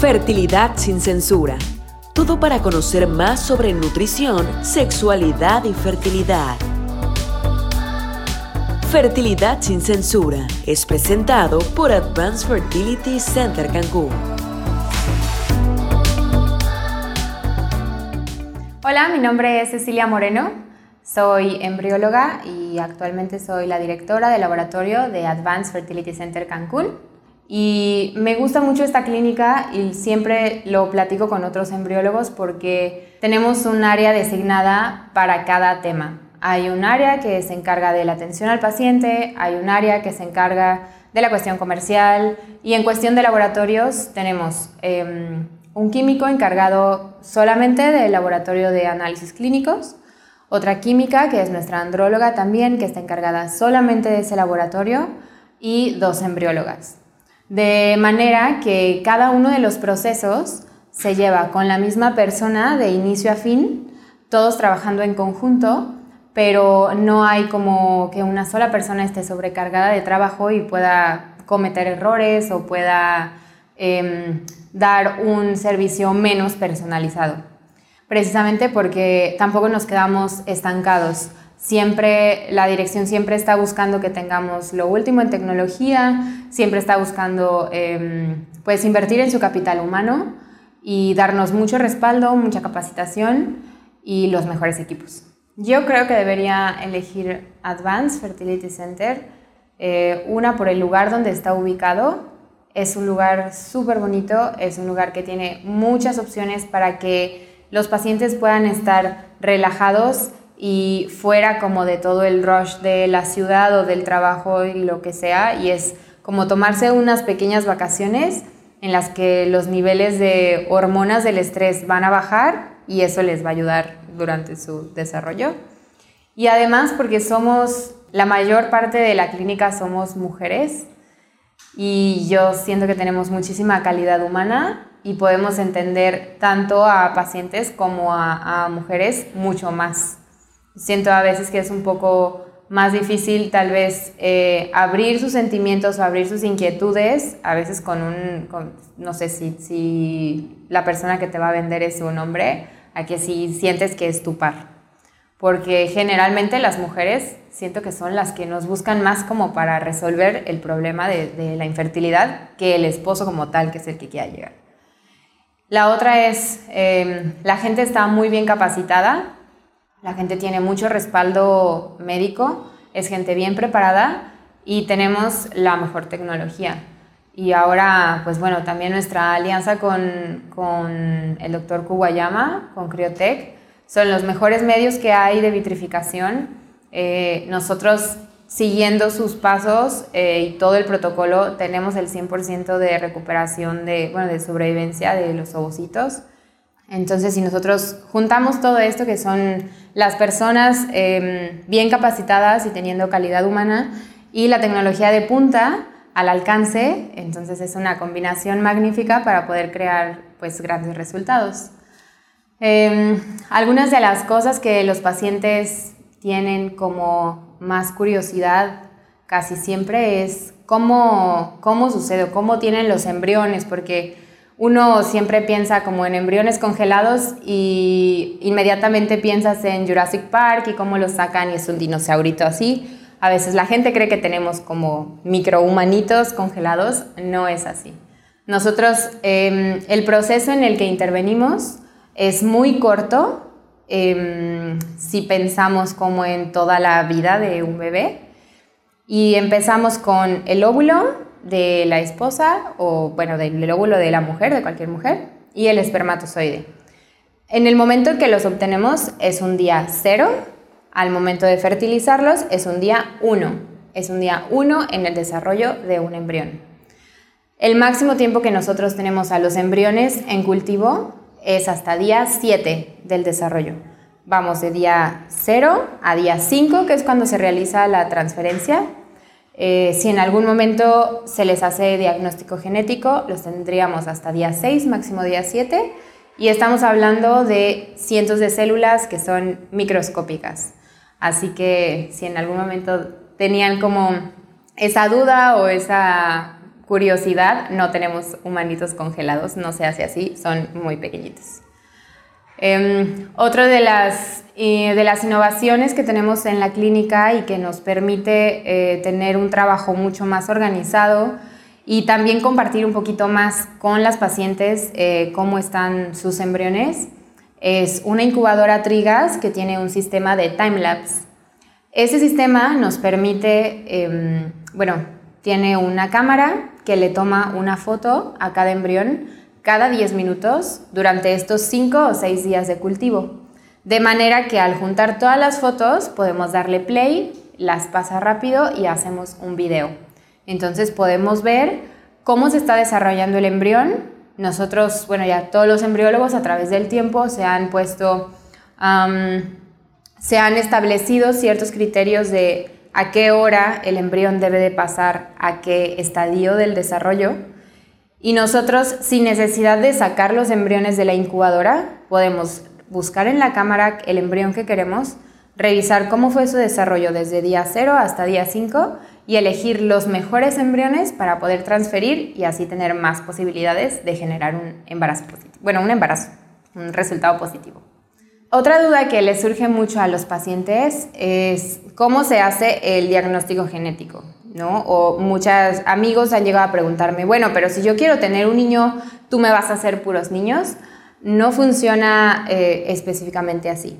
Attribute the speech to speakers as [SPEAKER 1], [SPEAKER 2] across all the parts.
[SPEAKER 1] Fertilidad sin censura. Todo para conocer más sobre nutrición, sexualidad y fertilidad. Fertilidad sin censura es presentado por Advanced Fertility Center Cancún.
[SPEAKER 2] Hola, mi nombre es Cecilia Moreno, soy embrióloga y actualmente soy la directora del laboratorio de Advanced Fertility Center Cancún. Y me gusta mucho esta clínica y siempre lo platico con otros embriólogos porque tenemos un área designada para cada tema. Hay un área que se encarga de la atención al paciente, hay un área que se encarga de la cuestión comercial y en cuestión de laboratorios tenemos em, un químico encargado solamente del laboratorio de análisis clínicos, otra química que es nuestra andróloga también, que está encargada solamente de ese laboratorio, y dos embriólogas. De manera que cada uno de los procesos se lleva con la misma persona de inicio a fin, todos trabajando en conjunto, pero no hay como que una sola persona esté sobrecargada de trabajo y pueda cometer errores o pueda em, dar un servicio menos personalizado. Precisamente porque tampoco nos quedamos estancados. Siempre, la dirección siempre está buscando que tengamos lo último en tecnología, siempre está buscando em, pues invertir en su capital humano y darnos mucho respaldo, mucha capacitación y los mejores equipos. Yo creo que debería elegir Advanced Fertility Center, eh, una por el lugar donde está ubicado, es un lugar súper bonito, es un lugar que tiene muchas opciones para que los pacientes puedan estar relajados y fuera como de todo el rush de la ciudad o del trabajo y lo que sea, y es como tomarse unas pequeñas vacaciones en las que los niveles de hormonas del estrés van a bajar y eso les va a ayudar durante su desarrollo. Y además porque somos, la mayor parte de la clínica somos mujeres, y yo siento que tenemos muchísima calidad humana y podemos entender tanto a pacientes como a, mujeres mucho más. Siento a veces que es un poco más difícil tal vez eh, abrir sus sentimientos o abrir sus inquietudes, a veces con un, no sé si, si la persona que te va a vender es un hombre, a que si sientes que es tu par porque generalmente las mujeres siento que son las que nos buscan más como para resolver el problema de, la infertilidad que el esposo como tal, que es el que quiera llegar. La otra es, em, la gente está muy bien capacitada, la gente tiene mucho respaldo médico, es gente bien preparada y tenemos la mejor tecnología. Y ahora, pues bueno, también nuestra alianza con, con el doctor Kuwayama, con Criotech, son los mejores medios que hay de vitrificación. Eh, nosotros, siguiendo sus pasos eh, y todo el protocolo, tenemos el 100% de recuperación de, bueno, de sobrevivencia de los ovocitos. Entonces, si nosotros juntamos todo esto, que son las personas em, bien capacitadas y teniendo calidad humana, y la tecnología de punta al alcance, entonces es una combinación magnífica para poder crear pues, grandes resultados. Em, algunas de las cosas que los pacientes tienen como más curiosidad casi siempre es cómo, cómo sucede, cómo tienen los embriones, porque uno siempre piensa como en embriones congelados y inmediatamente piensas en Jurassic Park y cómo los sacan y es un dinosaurito así. A veces la gente cree que tenemos como microhumanitos congelados, no es así. Nosotros, em, el proceso en el que intervenimos es muy corto em, si pensamos como en toda la vida de un bebé. Y empezamos con el óvulo de la esposa o bueno, del óvulo de la mujer, de cualquier mujer, y el espermatozoide. En el momento en que los obtenemos es un día cero, al momento de fertilizarlos es un día uno, es un día uno en el desarrollo de un embrión. El máximo tiempo que nosotros tenemos a los embriones en cultivo es hasta día 7 del desarrollo. Vamos de día 0 a día 5, que es cuando se realiza la transferencia. Eh, si en algún momento se les hace diagnóstico genético, los tendríamos hasta día 6, máximo día 7. Y estamos hablando de cientos de células que son microscópicas. Así que si en algún momento tenían como esa duda o esa curiosidad, no tenemos humanitos congelados, no se hace así, son muy pequeñitos. Eh, otra de las, de las innovaciones que tenemos en la clínica y que nos permite eh, tener un trabajo mucho más organizado y también compartir un poquito más con las pacientes eh, cómo están sus embriones es una incubadora Trigas que tiene un sistema de time-lapse. Ese sistema nos permite, em, bueno, tiene una cámara que le toma una foto a cada embrión cada 10 minutos durante estos 5 o 6 días de cultivo. De manera que al juntar todas las fotos podemos darle play, las pasa rápido y hacemos un video. Entonces podemos ver cómo se está desarrollando el embrión. Nosotros, bueno, ya todos los embriólogos a través del tiempo se han puesto, se han establecido ciertos criterios de a qué hora el embrión debe de pasar a qué estadio del desarrollo y nosotros, sin necesidad de sacar los embriones de la incubadora, podemos buscar en la cámara el embrión que queremos, revisar cómo fue su desarrollo desde día 0 hasta día 5 y elegir los mejores embriones para poder transferir y así tener más posibilidades de generar un embarazo positivo. Bueno, un embarazo, un resultado positivo. Otra duda que le surge mucho a los pacientes es cómo se hace el diagnóstico genético. ¿no? O muchos amigos han llegado a preguntarme, bueno, pero si yo quiero tener un niño, ¿tú me vas a hacer puros niños? No funciona eh, específicamente así.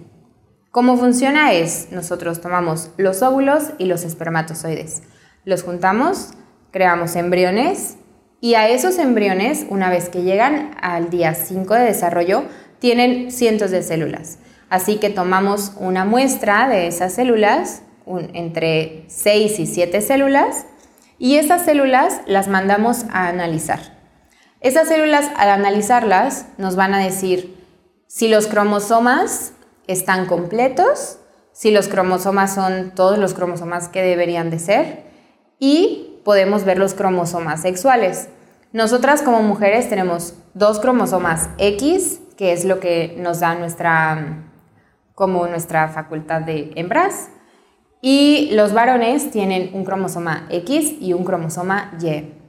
[SPEAKER 2] ¿Cómo funciona? Es, nosotros tomamos los óvulos y los espermatozoides, los juntamos, creamos embriones y a esos embriones, una vez que llegan al día 5 de desarrollo, tienen cientos de células. Así que tomamos una muestra de esas células, entre 6 y 7 células y esas células las mandamos a analizar. Esas células al analizarlas nos van a decir si los cromosomas están completos, si los cromosomas son todos los cromosomas que deberían de ser y podemos ver los cromosomas sexuales. Nosotras como mujeres tenemos dos cromosomas X, que es lo que nos da nuestra como nuestra facultad de hembras, y los varones tienen un cromosoma X y un cromosoma Y.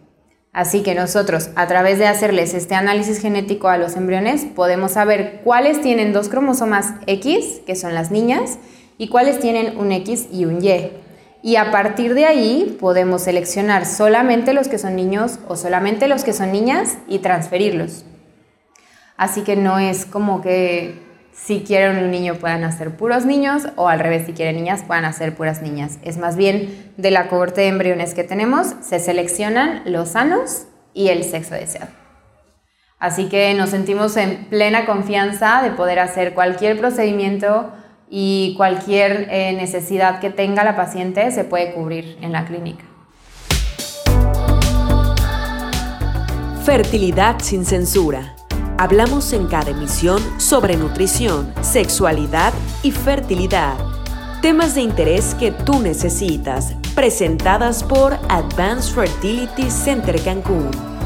[SPEAKER 2] Así que nosotros, a través de hacerles este análisis genético a los embriones, podemos saber cuáles tienen dos cromosomas X, que son las niñas, y cuáles tienen un X y un Y. Y a partir de ahí podemos seleccionar solamente los que son niños o solamente los que son niñas y transferirlos. Así que no es como que si quieren un niño puedan hacer puros niños o al revés, si quieren niñas puedan hacer puras niñas. Es más bien de la cohorte de embriones que tenemos, se seleccionan los sanos y el sexo deseado. Así que nos sentimos en plena confianza de poder hacer cualquier procedimiento y cualquier eh, necesidad que tenga la paciente se puede cubrir en la clínica.
[SPEAKER 1] Fertilidad sin censura Hablamos en cada emisión sobre nutrición, sexualidad y fertilidad. Temas de interés que tú necesitas, presentadas por Advanced Fertility Center Cancún.